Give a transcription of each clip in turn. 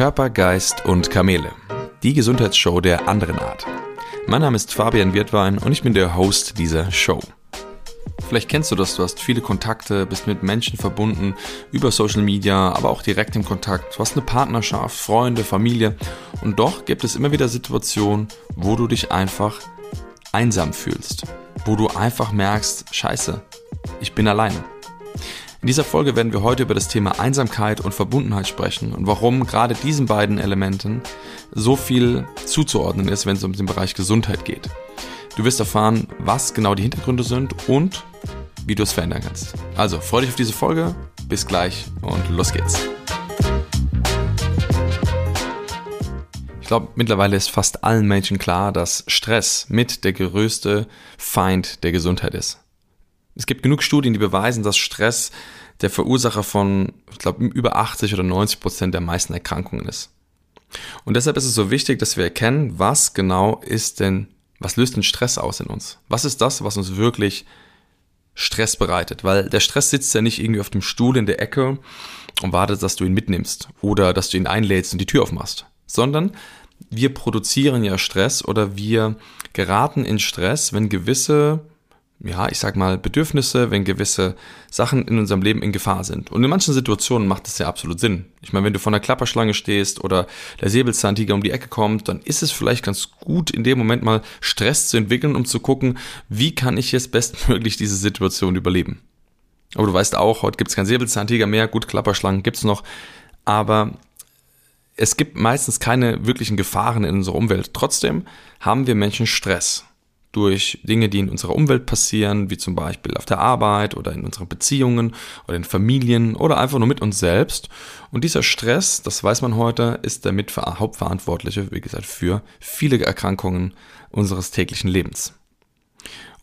Körper, Geist und Kamele. Die Gesundheitsshow der anderen Art. Mein Name ist Fabian Wirtwein und ich bin der Host dieser Show. Vielleicht kennst du das, du hast viele Kontakte, bist mit Menschen verbunden, über Social Media, aber auch direkt im Kontakt. Du hast eine Partnerschaft, Freunde, Familie und doch gibt es immer wieder Situationen, wo du dich einfach einsam fühlst, wo du einfach merkst, scheiße, ich bin alleine. In dieser Folge werden wir heute über das Thema Einsamkeit und Verbundenheit sprechen und warum gerade diesen beiden Elementen so viel zuzuordnen ist, wenn es um den Bereich Gesundheit geht. Du wirst erfahren, was genau die Hintergründe sind und wie du es verändern kannst. Also, freue dich auf diese Folge, bis gleich und los geht's. Ich glaube, mittlerweile ist fast allen Menschen klar, dass Stress mit der größte Feind der Gesundheit ist. Es gibt genug Studien, die beweisen, dass Stress der Verursacher von, ich glaube, über 80 oder 90 Prozent der meisten Erkrankungen ist. Und deshalb ist es so wichtig, dass wir erkennen, was genau ist denn, was löst den Stress aus in uns? Was ist das, was uns wirklich Stress bereitet? Weil der Stress sitzt ja nicht irgendwie auf dem Stuhl in der Ecke und wartet, dass du ihn mitnimmst oder dass du ihn einlädst und die Tür aufmachst, sondern wir produzieren ja Stress oder wir geraten in Stress, wenn gewisse ja, ich sag mal, Bedürfnisse, wenn gewisse Sachen in unserem Leben in Gefahr sind. Und in manchen Situationen macht das ja absolut Sinn. Ich meine, wenn du vor einer Klapperschlange stehst oder der Säbelzahntiger um die Ecke kommt, dann ist es vielleicht ganz gut, in dem Moment mal Stress zu entwickeln, um zu gucken, wie kann ich jetzt bestmöglich diese Situation überleben. Aber du weißt auch, heute gibt es keinen Säbelzahntiger mehr, gut, Klapperschlangen gibt's noch, aber es gibt meistens keine wirklichen Gefahren in unserer Umwelt. Trotzdem haben wir Menschen Stress durch Dinge, die in unserer Umwelt passieren, wie zum Beispiel auf der Arbeit oder in unseren Beziehungen oder in Familien oder einfach nur mit uns selbst. Und dieser Stress, das weiß man heute, ist der Hauptverantwortliche, wie gesagt, für viele Erkrankungen unseres täglichen Lebens.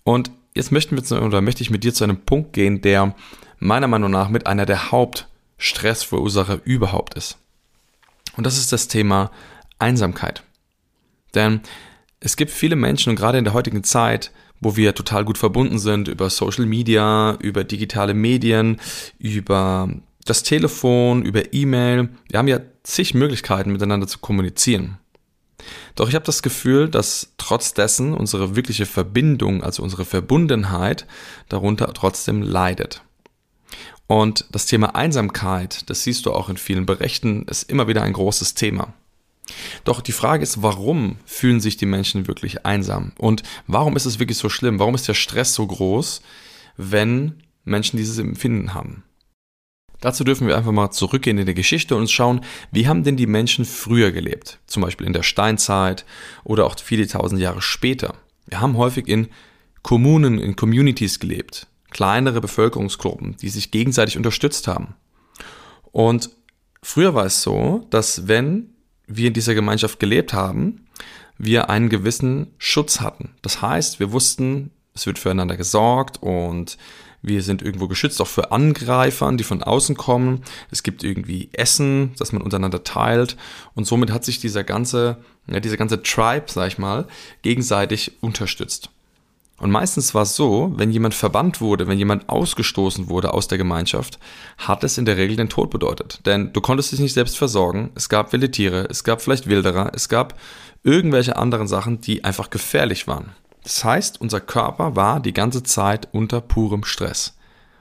Und jetzt möchten wir zu, oder möchte ich mit dir zu einem Punkt gehen, der meiner Meinung nach mit einer der Hauptstressverursacher überhaupt ist. Und das ist das Thema Einsamkeit. Denn es gibt viele Menschen und gerade in der heutigen Zeit, wo wir total gut verbunden sind über Social Media, über digitale Medien, über das Telefon, über E-Mail. Wir haben ja zig Möglichkeiten miteinander zu kommunizieren. Doch ich habe das Gefühl, dass trotz dessen unsere wirkliche Verbindung, also unsere Verbundenheit darunter trotzdem leidet. Und das Thema Einsamkeit, das siehst du auch in vielen Berichten, ist immer wieder ein großes Thema. Doch die Frage ist, warum fühlen sich die Menschen wirklich einsam? Und warum ist es wirklich so schlimm? Warum ist der Stress so groß, wenn Menschen dieses Empfinden haben? Dazu dürfen wir einfach mal zurückgehen in die Geschichte und schauen, wie haben denn die Menschen früher gelebt? Zum Beispiel in der Steinzeit oder auch viele tausend Jahre später. Wir haben häufig in Kommunen, in Communities gelebt. Kleinere Bevölkerungsgruppen, die sich gegenseitig unterstützt haben. Und früher war es so, dass wenn wir in dieser Gemeinschaft gelebt haben, wir einen gewissen Schutz hatten. Das heißt, wir wussten, es wird füreinander gesorgt und wir sind irgendwo geschützt, auch für Angreifern, die von außen kommen. Es gibt irgendwie Essen, das man untereinander teilt. Und somit hat sich dieser ganze, ja, dieser ganze Tribe, sag ich mal, gegenseitig unterstützt. Und meistens war es so, wenn jemand verbannt wurde, wenn jemand ausgestoßen wurde aus der Gemeinschaft, hat es in der Regel den Tod bedeutet. Denn du konntest dich nicht selbst versorgen, es gab wilde Tiere, es gab vielleicht Wilderer, es gab irgendwelche anderen Sachen, die einfach gefährlich waren. Das heißt, unser Körper war die ganze Zeit unter purem Stress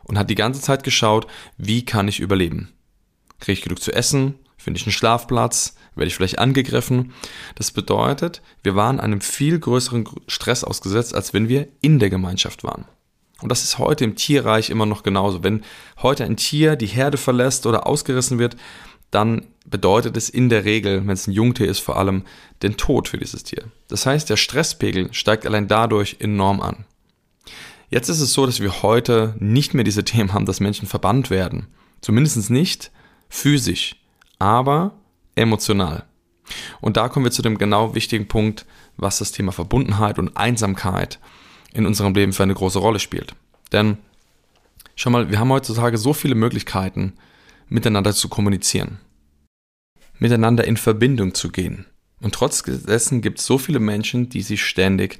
und hat die ganze Zeit geschaut, wie kann ich überleben? Kriege ich genug zu essen? Finde ich einen Schlafplatz? Werde ich vielleicht angegriffen? Das bedeutet, wir waren einem viel größeren Stress ausgesetzt, als wenn wir in der Gemeinschaft waren. Und das ist heute im Tierreich immer noch genauso. Wenn heute ein Tier die Herde verlässt oder ausgerissen wird, dann bedeutet es in der Regel, wenn es ein Jungtier ist, vor allem den Tod für dieses Tier. Das heißt, der Stresspegel steigt allein dadurch enorm an. Jetzt ist es so, dass wir heute nicht mehr diese Themen haben, dass Menschen verbannt werden. Zumindest nicht physisch aber emotional. Und da kommen wir zu dem genau wichtigen Punkt, was das Thema Verbundenheit und Einsamkeit in unserem Leben für eine große Rolle spielt. Denn schau mal, wir haben heutzutage so viele Möglichkeiten, miteinander zu kommunizieren, miteinander in Verbindung zu gehen. Und trotz dessen gibt es so viele Menschen, die sich ständig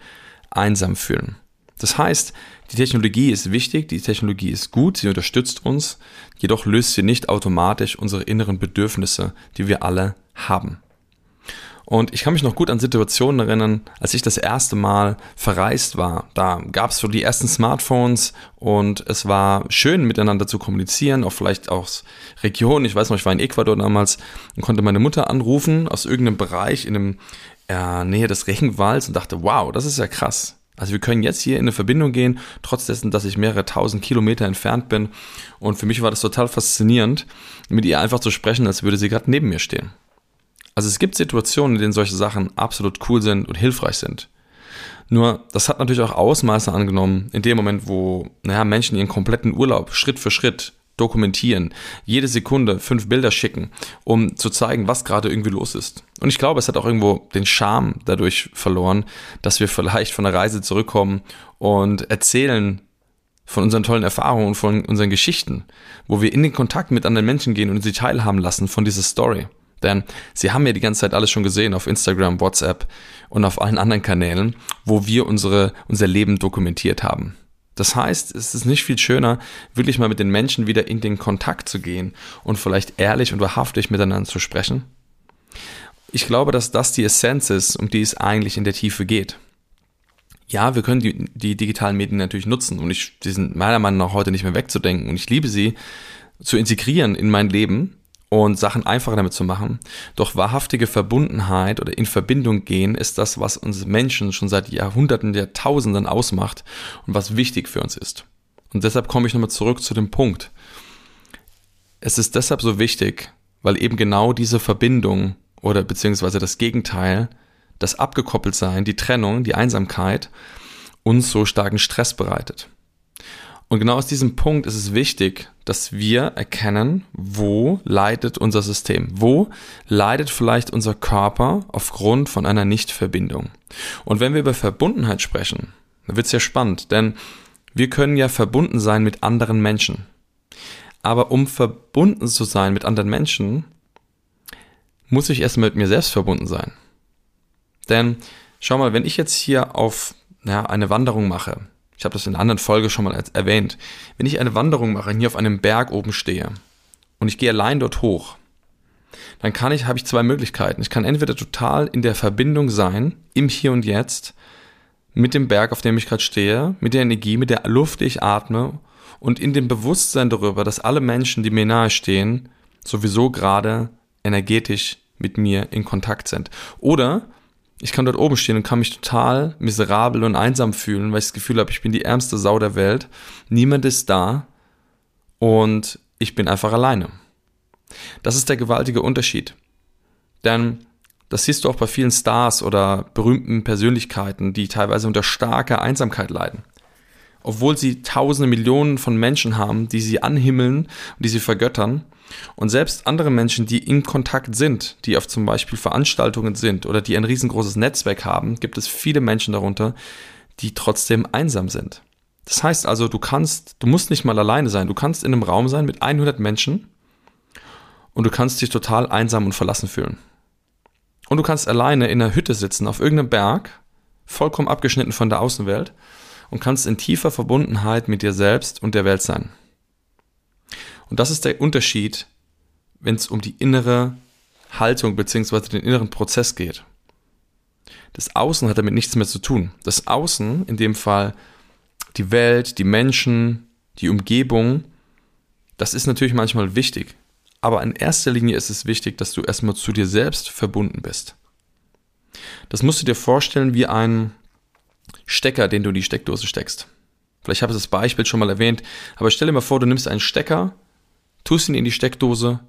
einsam fühlen. Das heißt, die Technologie ist wichtig, die Technologie ist gut, sie unterstützt uns, jedoch löst sie nicht automatisch unsere inneren Bedürfnisse, die wir alle haben. Und ich kann mich noch gut an Situationen erinnern, als ich das erste Mal verreist war. Da gab es so die ersten Smartphones und es war schön miteinander zu kommunizieren, auch vielleicht aus Regionen. Ich weiß noch, ich war in Ecuador damals und konnte meine Mutter anrufen aus irgendeinem Bereich in dem äh, Nähe des Regenwalds und dachte, wow, das ist ja krass. Also wir können jetzt hier in eine Verbindung gehen, trotz dessen, dass ich mehrere tausend Kilometer entfernt bin. Und für mich war das total faszinierend, mit ihr einfach zu sprechen, als würde sie gerade neben mir stehen. Also es gibt Situationen, in denen solche Sachen absolut cool sind und hilfreich sind. Nur, das hat natürlich auch Ausmaße angenommen, in dem Moment, wo naja, Menschen ihren kompletten Urlaub Schritt für Schritt dokumentieren, jede Sekunde fünf Bilder schicken, um zu zeigen, was gerade irgendwie los ist. Und ich glaube, es hat auch irgendwo den Charme dadurch verloren, dass wir vielleicht von der Reise zurückkommen und erzählen von unseren tollen Erfahrungen und von unseren Geschichten, wo wir in den Kontakt mit anderen Menschen gehen und sie teilhaben lassen von dieser Story. Denn sie haben ja die ganze Zeit alles schon gesehen auf Instagram, WhatsApp und auf allen anderen Kanälen, wo wir unsere, unser Leben dokumentiert haben. Das heißt, es ist nicht viel schöner, wirklich mal mit den Menschen wieder in den Kontakt zu gehen und vielleicht ehrlich und wahrhaftig miteinander zu sprechen. Ich glaube, dass das die Essenz ist, um die es eigentlich in der Tiefe geht. Ja, wir können die, die digitalen Medien natürlich nutzen und ich, die sind meiner Meinung nach heute nicht mehr wegzudenken und ich liebe sie zu integrieren in mein Leben und Sachen einfacher damit zu machen. Doch wahrhaftige Verbundenheit oder in Verbindung gehen ist das, was uns Menschen schon seit Jahrhunderten, Jahrtausenden ausmacht und was wichtig für uns ist. Und deshalb komme ich nochmal zurück zu dem Punkt. Es ist deshalb so wichtig, weil eben genau diese Verbindung oder beziehungsweise das Gegenteil, das Abgekoppeltsein, die Trennung, die Einsamkeit uns so starken Stress bereitet. Und genau aus diesem Punkt ist es wichtig, dass wir erkennen, wo leidet unser System, wo leidet vielleicht unser Körper aufgrund von einer Nichtverbindung. Und wenn wir über Verbundenheit sprechen, dann wird es ja spannend, denn wir können ja verbunden sein mit anderen Menschen. Aber um verbunden zu sein mit anderen Menschen, muss ich erst mit mir selbst verbunden sein. Denn schau mal, wenn ich jetzt hier auf ja, eine Wanderung mache, ich habe das in einer anderen Folge schon mal erwähnt, wenn ich eine Wanderung mache, hier auf einem Berg oben stehe und ich gehe allein dort hoch, dann kann ich, habe ich zwei Möglichkeiten. Ich kann entweder total in der Verbindung sein, im Hier und Jetzt, mit dem Berg, auf dem ich gerade stehe, mit der Energie, mit der Luft, die ich atme und in dem Bewusstsein darüber, dass alle Menschen, die mir nahe stehen, sowieso gerade energetisch mit mir in Kontakt sind. Oder ich kann dort oben stehen und kann mich total miserabel und einsam fühlen, weil ich das Gefühl habe, ich bin die ärmste Sau der Welt. Niemand ist da und ich bin einfach alleine. Das ist der gewaltige Unterschied. Denn das siehst du auch bei vielen Stars oder berühmten Persönlichkeiten, die teilweise unter starker Einsamkeit leiden obwohl sie tausende Millionen von Menschen haben, die sie anhimmeln und die sie vergöttern. Und selbst andere Menschen, die in Kontakt sind, die auf zum Beispiel Veranstaltungen sind oder die ein riesengroßes Netzwerk haben, gibt es viele Menschen darunter, die trotzdem einsam sind. Das heißt also, du kannst, du musst nicht mal alleine sein. Du kannst in einem Raum sein mit 100 Menschen und du kannst dich total einsam und verlassen fühlen. Und du kannst alleine in einer Hütte sitzen, auf irgendeinem Berg, vollkommen abgeschnitten von der Außenwelt und kannst in tiefer Verbundenheit mit dir selbst und der Welt sein. Und das ist der Unterschied, wenn es um die innere Haltung bzw. den inneren Prozess geht. Das Außen hat damit nichts mehr zu tun. Das Außen, in dem Fall die Welt, die Menschen, die Umgebung, das ist natürlich manchmal wichtig. Aber in erster Linie ist es wichtig, dass du erstmal zu dir selbst verbunden bist. Das musst du dir vorstellen wie ein Stecker, den du in die Steckdose steckst. Vielleicht habe ich das Beispiel schon mal erwähnt, aber stell dir mal vor, du nimmst einen Stecker, tust ihn in die Steckdose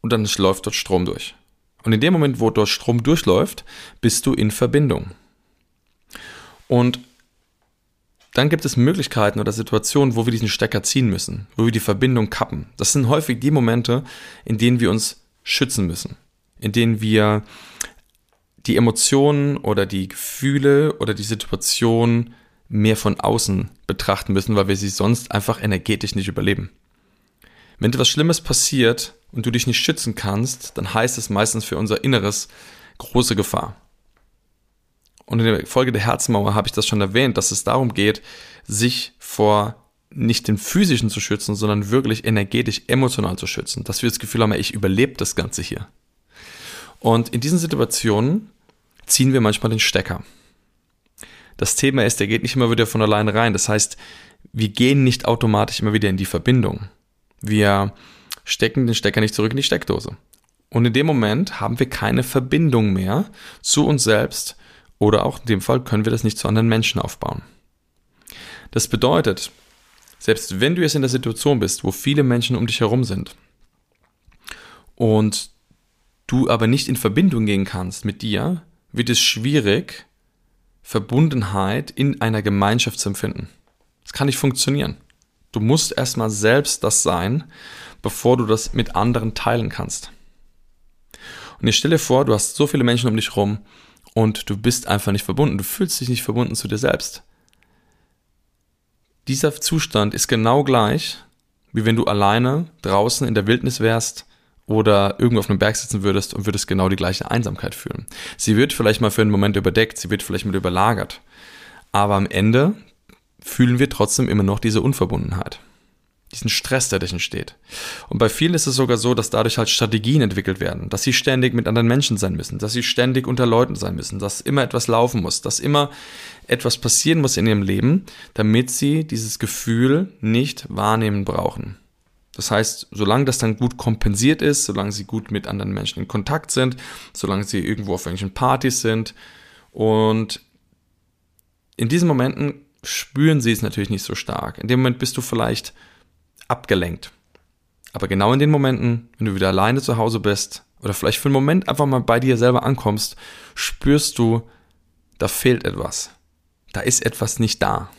und dann läuft dort Strom durch. Und in dem Moment, wo dort Strom durchläuft, bist du in Verbindung. Und dann gibt es Möglichkeiten oder Situationen, wo wir diesen Stecker ziehen müssen, wo wir die Verbindung kappen. Das sind häufig die Momente, in denen wir uns schützen müssen, in denen wir die Emotionen oder die Gefühle oder die Situation mehr von außen betrachten müssen, weil wir sie sonst einfach energetisch nicht überleben. Wenn etwas Schlimmes passiert und du dich nicht schützen kannst, dann heißt es meistens für unser Inneres große Gefahr. Und in der Folge der Herzmauer habe ich das schon erwähnt, dass es darum geht, sich vor nicht den physischen zu schützen, sondern wirklich energetisch, emotional zu schützen. Dass wir das Gefühl haben, ich überlebe das Ganze hier. Und in diesen Situationen ziehen wir manchmal den Stecker. Das Thema ist, der geht nicht immer wieder von alleine rein. Das heißt, wir gehen nicht automatisch immer wieder in die Verbindung. Wir stecken den Stecker nicht zurück in die Steckdose. Und in dem Moment haben wir keine Verbindung mehr zu uns selbst oder auch in dem Fall können wir das nicht zu anderen Menschen aufbauen. Das bedeutet, selbst wenn du jetzt in der Situation bist, wo viele Menschen um dich herum sind und du aber nicht in Verbindung gehen kannst mit dir, wird es schwierig, Verbundenheit in einer Gemeinschaft zu empfinden. Das kann nicht funktionieren. Du musst erstmal selbst das sein, bevor du das mit anderen teilen kannst. Und ich stelle vor, du hast so viele Menschen um dich herum und du bist einfach nicht verbunden. Du fühlst dich nicht verbunden zu dir selbst dieser Zustand ist genau gleich, wie wenn du alleine draußen in der Wildnis wärst oder irgendwo auf einem Berg sitzen würdest und würdest genau die gleiche Einsamkeit fühlen. Sie wird vielleicht mal für einen Moment überdeckt, sie wird vielleicht mal überlagert. Aber am Ende fühlen wir trotzdem immer noch diese Unverbundenheit diesen Stress, der dadurch entsteht. Und bei vielen ist es sogar so, dass dadurch halt Strategien entwickelt werden, dass sie ständig mit anderen Menschen sein müssen, dass sie ständig unter Leuten sein müssen, dass immer etwas laufen muss, dass immer etwas passieren muss in ihrem Leben, damit sie dieses Gefühl nicht wahrnehmen brauchen. Das heißt, solange das dann gut kompensiert ist, solange sie gut mit anderen Menschen in Kontakt sind, solange sie irgendwo auf irgendwelchen Partys sind und in diesen Momenten spüren sie es natürlich nicht so stark. In dem Moment bist du vielleicht abgelenkt. Aber genau in den Momenten, wenn du wieder alleine zu Hause bist oder vielleicht für einen Moment einfach mal bei dir selber ankommst, spürst du, da fehlt etwas. Da ist etwas nicht da.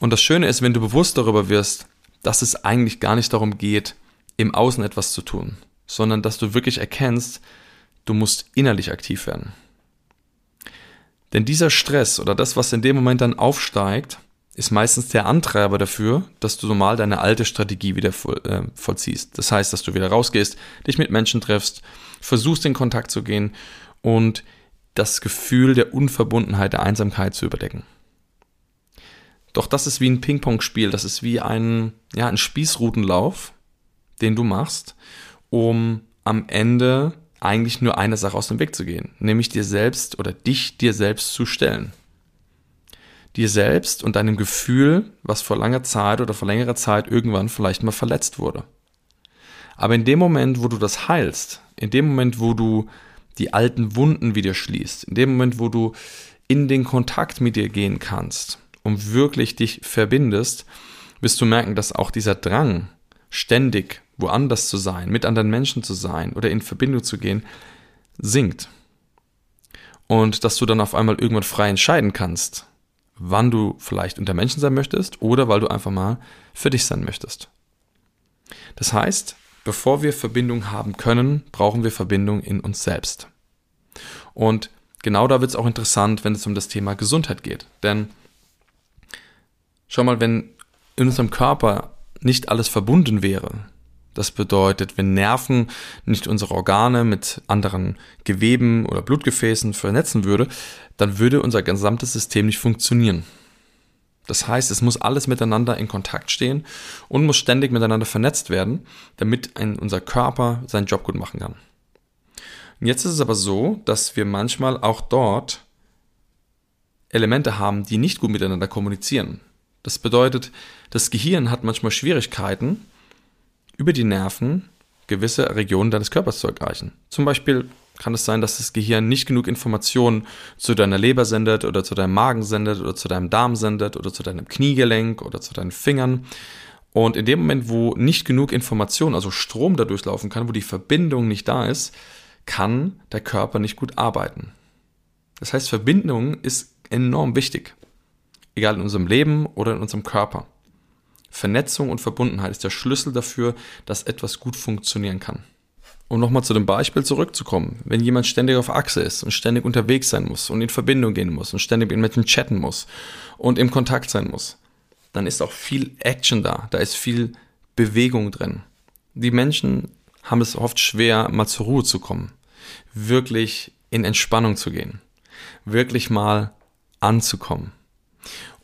Und das Schöne ist, wenn du bewusst darüber wirst, dass es eigentlich gar nicht darum geht, im Außen etwas zu tun, sondern dass du wirklich erkennst, du musst innerlich aktiv werden. Denn dieser Stress oder das, was in dem Moment dann aufsteigt, ist meistens der Antreiber dafür, dass du normal deine alte Strategie wieder voll, äh, vollziehst. Das heißt, dass du wieder rausgehst, dich mit Menschen triffst, versuchst in Kontakt zu gehen und das Gefühl der Unverbundenheit, der Einsamkeit zu überdecken. Doch das ist wie ein Ping-Pong-Spiel, das ist wie ein, ja, ein Spießrutenlauf, den du machst, um am Ende eigentlich nur eine Sache aus dem Weg zu gehen, nämlich dir selbst oder dich dir selbst zu stellen dir selbst und deinem Gefühl, was vor langer Zeit oder vor längerer Zeit irgendwann vielleicht mal verletzt wurde. Aber in dem Moment, wo du das heilst, in dem Moment, wo du die alten Wunden wieder schließt, in dem Moment, wo du in den Kontakt mit dir gehen kannst und wirklich dich verbindest, wirst du merken, dass auch dieser Drang, ständig woanders zu sein, mit anderen Menschen zu sein oder in Verbindung zu gehen, sinkt. Und dass du dann auf einmal irgendwann frei entscheiden kannst, wann du vielleicht unter Menschen sein möchtest oder weil du einfach mal für dich sein möchtest. Das heißt, bevor wir Verbindung haben können, brauchen wir Verbindung in uns selbst. Und genau da wird es auch interessant, wenn es um das Thema Gesundheit geht. Denn schau mal, wenn in unserem Körper nicht alles verbunden wäre, das bedeutet, wenn Nerven nicht unsere Organe mit anderen Geweben oder Blutgefäßen vernetzen würde, dann würde unser gesamtes System nicht funktionieren. Das heißt, es muss alles miteinander in Kontakt stehen und muss ständig miteinander vernetzt werden, damit ein, unser Körper seinen Job gut machen kann. Und jetzt ist es aber so, dass wir manchmal auch dort Elemente haben, die nicht gut miteinander kommunizieren. Das bedeutet, das Gehirn hat manchmal Schwierigkeiten, über die Nerven gewisse Regionen deines Körpers zu erreichen. Zum Beispiel kann es sein, dass das Gehirn nicht genug Informationen zu deiner Leber sendet oder zu deinem Magen sendet oder zu deinem Darm sendet oder zu deinem Kniegelenk oder zu deinen Fingern. Und in dem Moment, wo nicht genug Information, also Strom da durchlaufen kann, wo die Verbindung nicht da ist, kann der Körper nicht gut arbeiten. Das heißt, Verbindung ist enorm wichtig. Egal in unserem Leben oder in unserem Körper. Vernetzung und Verbundenheit ist der Schlüssel dafür, dass etwas gut funktionieren kann. Um nochmal zu dem Beispiel zurückzukommen, wenn jemand ständig auf Achse ist und ständig unterwegs sein muss und in Verbindung gehen muss und ständig mit Menschen chatten muss und im Kontakt sein muss, dann ist auch viel Action da, da ist viel Bewegung drin. Die Menschen haben es oft schwer, mal zur Ruhe zu kommen, wirklich in Entspannung zu gehen. wirklich mal anzukommen.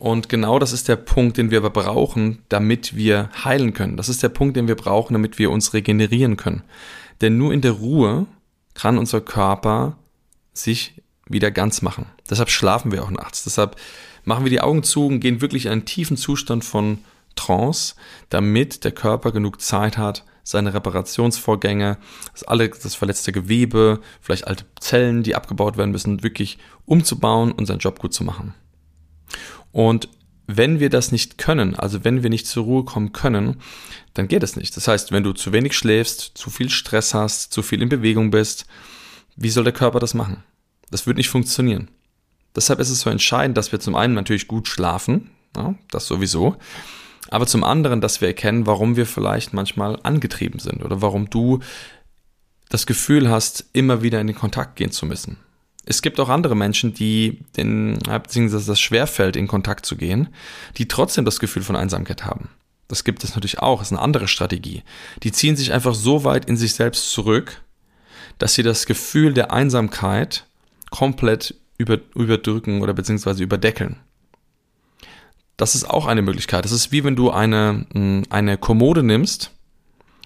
Und genau das ist der Punkt, den wir aber brauchen, damit wir heilen können. Das ist der Punkt, den wir brauchen, damit wir uns regenerieren können. Denn nur in der Ruhe kann unser Körper sich wieder ganz machen. Deshalb schlafen wir auch nachts. Deshalb machen wir die Augen zu und gehen wirklich in einen tiefen Zustand von Trance, damit der Körper genug Zeit hat, seine Reparationsvorgänge, das, alle, das verletzte Gewebe, vielleicht alte Zellen, die abgebaut werden müssen, wirklich umzubauen und seinen Job gut zu machen. Und wenn wir das nicht können, also wenn wir nicht zur Ruhe kommen können, dann geht es nicht. Das heißt, wenn du zu wenig schläfst, zu viel Stress hast, zu viel in Bewegung bist, wie soll der Körper das machen? Das wird nicht funktionieren. Deshalb ist es so entscheidend, dass wir zum einen natürlich gut schlafen, ja, das sowieso, aber zum anderen, dass wir erkennen, warum wir vielleicht manchmal angetrieben sind oder warum du das Gefühl hast, immer wieder in den Kontakt gehen zu müssen. Es gibt auch andere Menschen, die den, beziehungsweise das schwerfällt, in Kontakt zu gehen, die trotzdem das Gefühl von Einsamkeit haben. Das gibt es natürlich auch, das ist eine andere Strategie. Die ziehen sich einfach so weit in sich selbst zurück, dass sie das Gefühl der Einsamkeit komplett über, überdrücken oder beziehungsweise überdeckeln. Das ist auch eine Möglichkeit. Das ist wie wenn du eine, hm, eine Kommode nimmst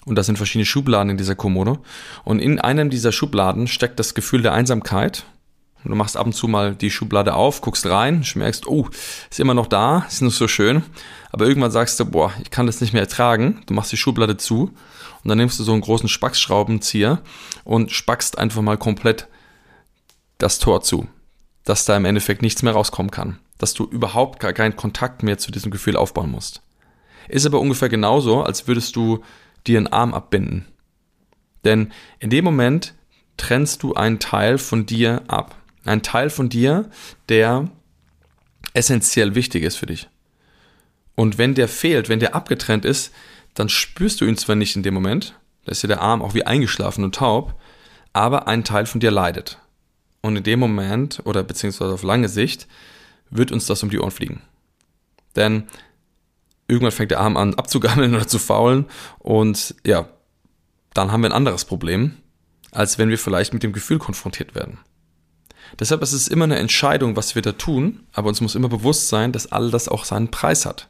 und das sind verschiedene Schubladen in dieser Kommode und in einem dieser Schubladen steckt das Gefühl der Einsamkeit. Du machst ab und zu mal die Schublade auf, guckst rein, merkst, oh, ist immer noch da, ist nicht so schön. Aber irgendwann sagst du, boah, ich kann das nicht mehr ertragen. Du machst die Schublade zu und dann nimmst du so einen großen Spackschraubenzieher und spackst einfach mal komplett das Tor zu, dass da im Endeffekt nichts mehr rauskommen kann dass du überhaupt gar keinen Kontakt mehr zu diesem Gefühl aufbauen musst. Ist aber ungefähr genauso, als würdest du dir einen Arm abbinden. Denn in dem Moment trennst du einen Teil von dir ab. Ein Teil von dir, der essentiell wichtig ist für dich. Und wenn der fehlt, wenn der abgetrennt ist, dann spürst du ihn zwar nicht in dem Moment, da ist ja der Arm auch wie eingeschlafen und taub, aber ein Teil von dir leidet. Und in dem Moment oder beziehungsweise auf lange Sicht wird uns das um die Ohren fliegen. Denn irgendwann fängt der Arm an abzugammeln oder zu faulen und ja, dann haben wir ein anderes Problem, als wenn wir vielleicht mit dem Gefühl konfrontiert werden. Deshalb ist es immer eine Entscheidung, was wir da tun, aber uns muss immer bewusst sein, dass all das auch seinen Preis hat.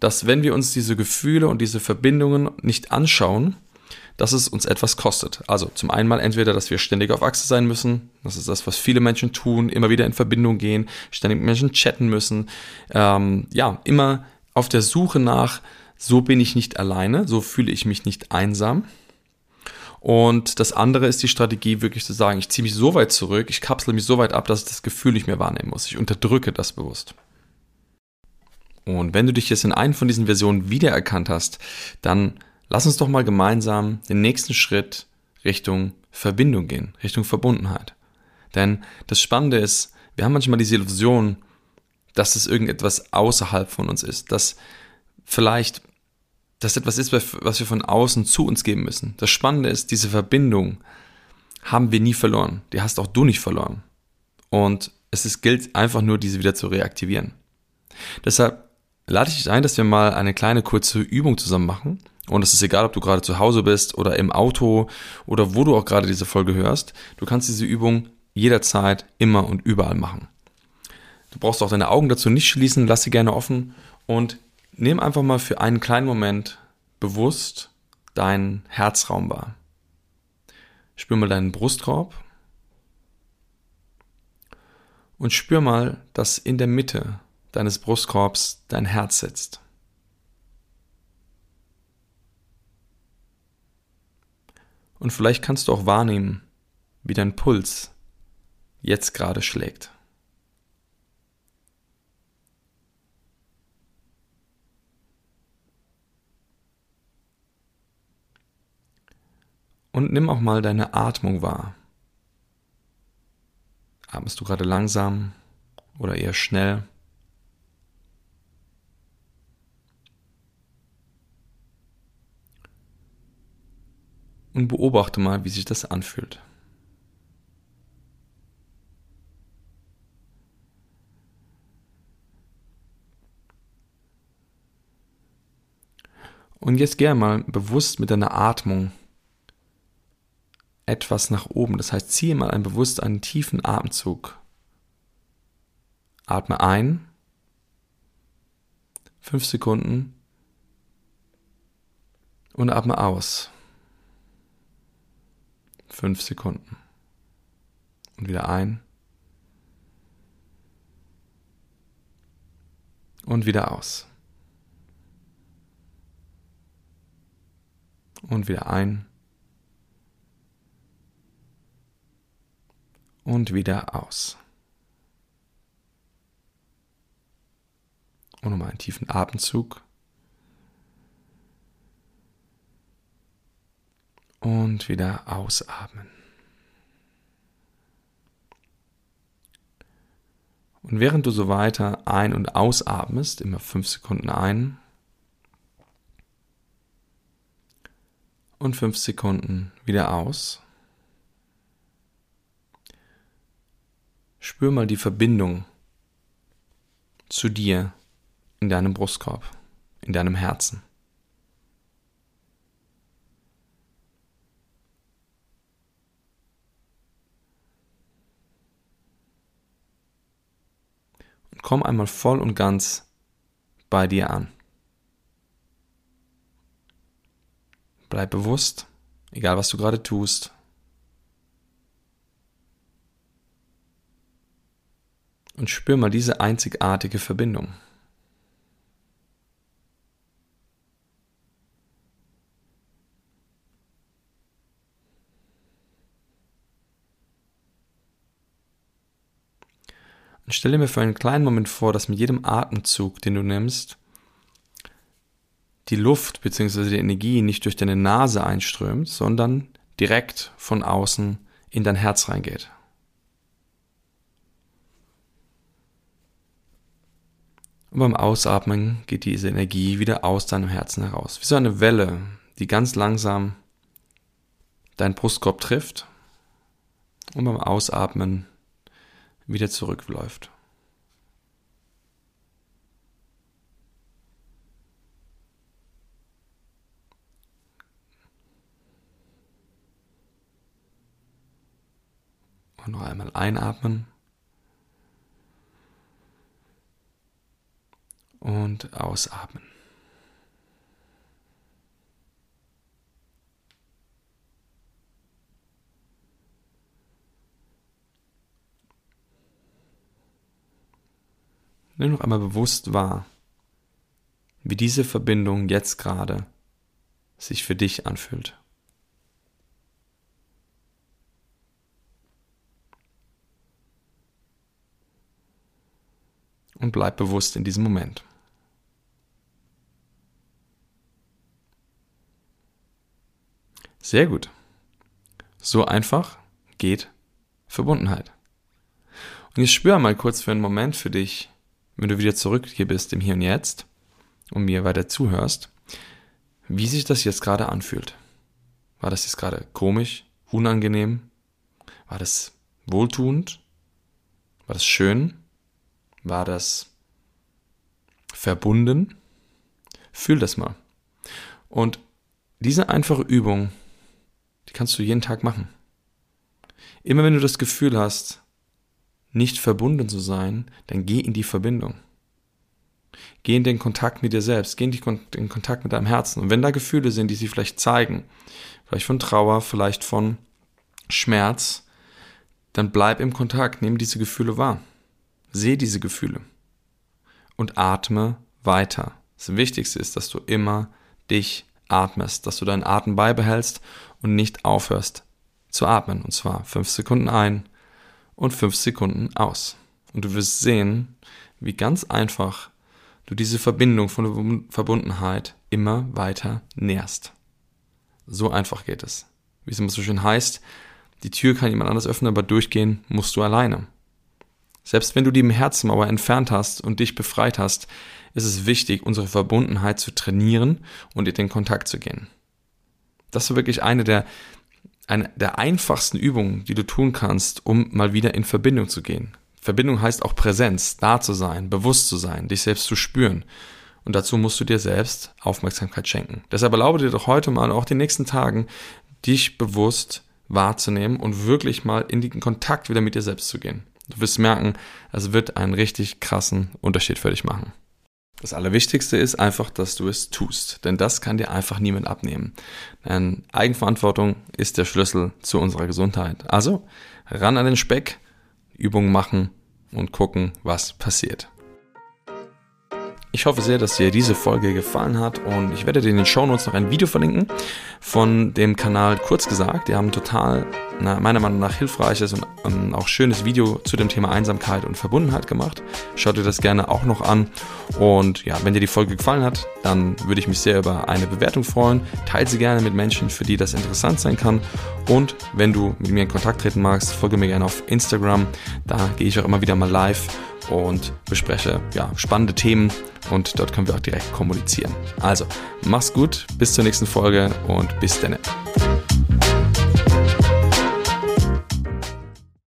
Dass wenn wir uns diese Gefühle und diese Verbindungen nicht anschauen, dass es uns etwas kostet. Also zum einen mal entweder, dass wir ständig auf Achse sein müssen, das ist das, was viele Menschen tun, immer wieder in Verbindung gehen, ständig mit Menschen chatten müssen, ähm, ja, immer auf der Suche nach, so bin ich nicht alleine, so fühle ich mich nicht einsam. Und das andere ist die Strategie, wirklich zu sagen, ich ziehe mich so weit zurück, ich kapsle mich so weit ab, dass ich das Gefühl nicht mehr wahrnehmen muss. Ich unterdrücke das bewusst. Und wenn du dich jetzt in einen von diesen Versionen wiedererkannt hast, dann lass uns doch mal gemeinsam den nächsten Schritt Richtung Verbindung gehen, Richtung Verbundenheit. Denn das Spannende ist, wir haben manchmal diese Illusion, dass es irgendetwas außerhalb von uns ist, dass vielleicht das etwas ist, was wir von außen zu uns geben müssen. Das Spannende ist, diese Verbindung haben wir nie verloren. Die hast auch du nicht verloren. Und es ist, gilt einfach nur, diese wieder zu reaktivieren. Deshalb lade ich dich ein, dass wir mal eine kleine kurze Übung zusammen machen, und es ist egal, ob du gerade zu Hause bist oder im Auto oder wo du auch gerade diese Folge hörst. Du kannst diese Übung jederzeit, immer und überall machen. Du brauchst auch deine Augen dazu nicht schließen, lass sie gerne offen und nimm einfach mal für einen kleinen Moment bewusst deinen Herzraum wahr. Spür mal deinen Brustkorb und spür mal, dass in der Mitte deines Brustkorbs dein Herz sitzt. Und vielleicht kannst du auch wahrnehmen, wie dein Puls jetzt gerade schlägt. Und nimm auch mal deine Atmung wahr. Atmest du gerade langsam oder eher schnell? und beobachte mal, wie sich das anfühlt. Und jetzt geh mal bewusst mit deiner Atmung etwas nach oben. Das heißt, ziehe mal einen bewusst einen tiefen Atemzug Atme ein. Fünf Sekunden. Und atme aus. Fünf Sekunden. Und wieder ein. Und wieder aus. Und wieder ein. Und wieder aus. Und nochmal einen tiefen Atemzug. Und wieder ausatmen. Und während du so weiter ein- und ausatmest, immer fünf Sekunden ein und fünf Sekunden wieder aus, spür mal die Verbindung zu dir in deinem Brustkorb, in deinem Herzen. Und komm einmal voll und ganz bei dir an. Bleib bewusst, egal was du gerade tust. Und spür mal diese einzigartige Verbindung. Und stelle mir für einen kleinen Moment vor, dass mit jedem Atemzug, den du nimmst, die Luft bzw. die Energie nicht durch deine Nase einströmt, sondern direkt von außen in dein Herz reingeht. Und beim Ausatmen geht diese Energie wieder aus deinem Herzen heraus. Wie so eine Welle, die ganz langsam deinen Brustkorb trifft und beim Ausatmen wieder zurückläuft. Und noch einmal einatmen. Und ausatmen. Nimm noch einmal bewusst wahr, wie diese Verbindung jetzt gerade sich für dich anfühlt. Und bleib bewusst in diesem Moment. Sehr gut. So einfach geht Verbundenheit. Und jetzt spür mal kurz für einen Moment für dich, wenn du wieder zurück hier bist im Hier und Jetzt und mir weiter zuhörst, wie sich das jetzt gerade anfühlt. War das jetzt gerade komisch, unangenehm? War das wohltuend? War das schön? War das verbunden? Fühl das mal. Und diese einfache Übung, die kannst du jeden Tag machen. Immer wenn du das Gefühl hast, nicht verbunden zu sein, dann geh in die Verbindung. Geh in den Kontakt mit dir selbst, geh in den Kontakt mit deinem Herzen. Und wenn da Gefühle sind, die sich vielleicht zeigen, vielleicht von Trauer, vielleicht von Schmerz, dann bleib im Kontakt, nimm diese Gefühle wahr. Seh diese Gefühle und atme weiter. Das Wichtigste ist, dass du immer dich atmest, dass du deinen Atem beibehältst und nicht aufhörst zu atmen. Und zwar fünf Sekunden ein, und fünf Sekunden aus. Und du wirst sehen, wie ganz einfach du diese Verbindung von Verbundenheit immer weiter nährst. So einfach geht es. Wie es immer so schön heißt, die Tür kann jemand anders öffnen, aber durchgehen musst du alleine. Selbst wenn du die im Herzen entfernt hast und dich befreit hast, ist es wichtig, unsere Verbundenheit zu trainieren und in den Kontakt zu gehen. Das ist wirklich eine der eine der einfachsten Übungen, die du tun kannst, um mal wieder in Verbindung zu gehen. Verbindung heißt auch Präsenz, da zu sein, bewusst zu sein, dich selbst zu spüren. Und dazu musst du dir selbst Aufmerksamkeit schenken. Deshalb erlaube dir doch heute mal, auch die nächsten Tagen, dich bewusst wahrzunehmen und wirklich mal in den Kontakt wieder mit dir selbst zu gehen. Du wirst merken, es wird einen richtig krassen Unterschied für dich machen. Das Allerwichtigste ist einfach, dass du es tust, denn das kann dir einfach niemand abnehmen. Denn Eigenverantwortung ist der Schlüssel zu unserer Gesundheit. Also ran an den Speck, Übungen machen und gucken, was passiert. Ich hoffe sehr, dass dir diese Folge gefallen hat und ich werde dir in den Show Notes noch ein Video verlinken von dem Kanal Kurz gesagt. Die haben total, na, meiner Meinung nach, hilfreiches und ähm, auch schönes Video zu dem Thema Einsamkeit und Verbundenheit gemacht. Schau dir das gerne auch noch an. Und ja, wenn dir die Folge gefallen hat, dann würde ich mich sehr über eine Bewertung freuen. Teile sie gerne mit Menschen, für die das interessant sein kann. Und wenn du mit mir in Kontakt treten magst, folge mir gerne auf Instagram. Da gehe ich auch immer wieder mal live und bespreche ja, spannende Themen und dort können wir auch direkt kommunizieren. Also, mach's gut, bis zur nächsten Folge und bis dann.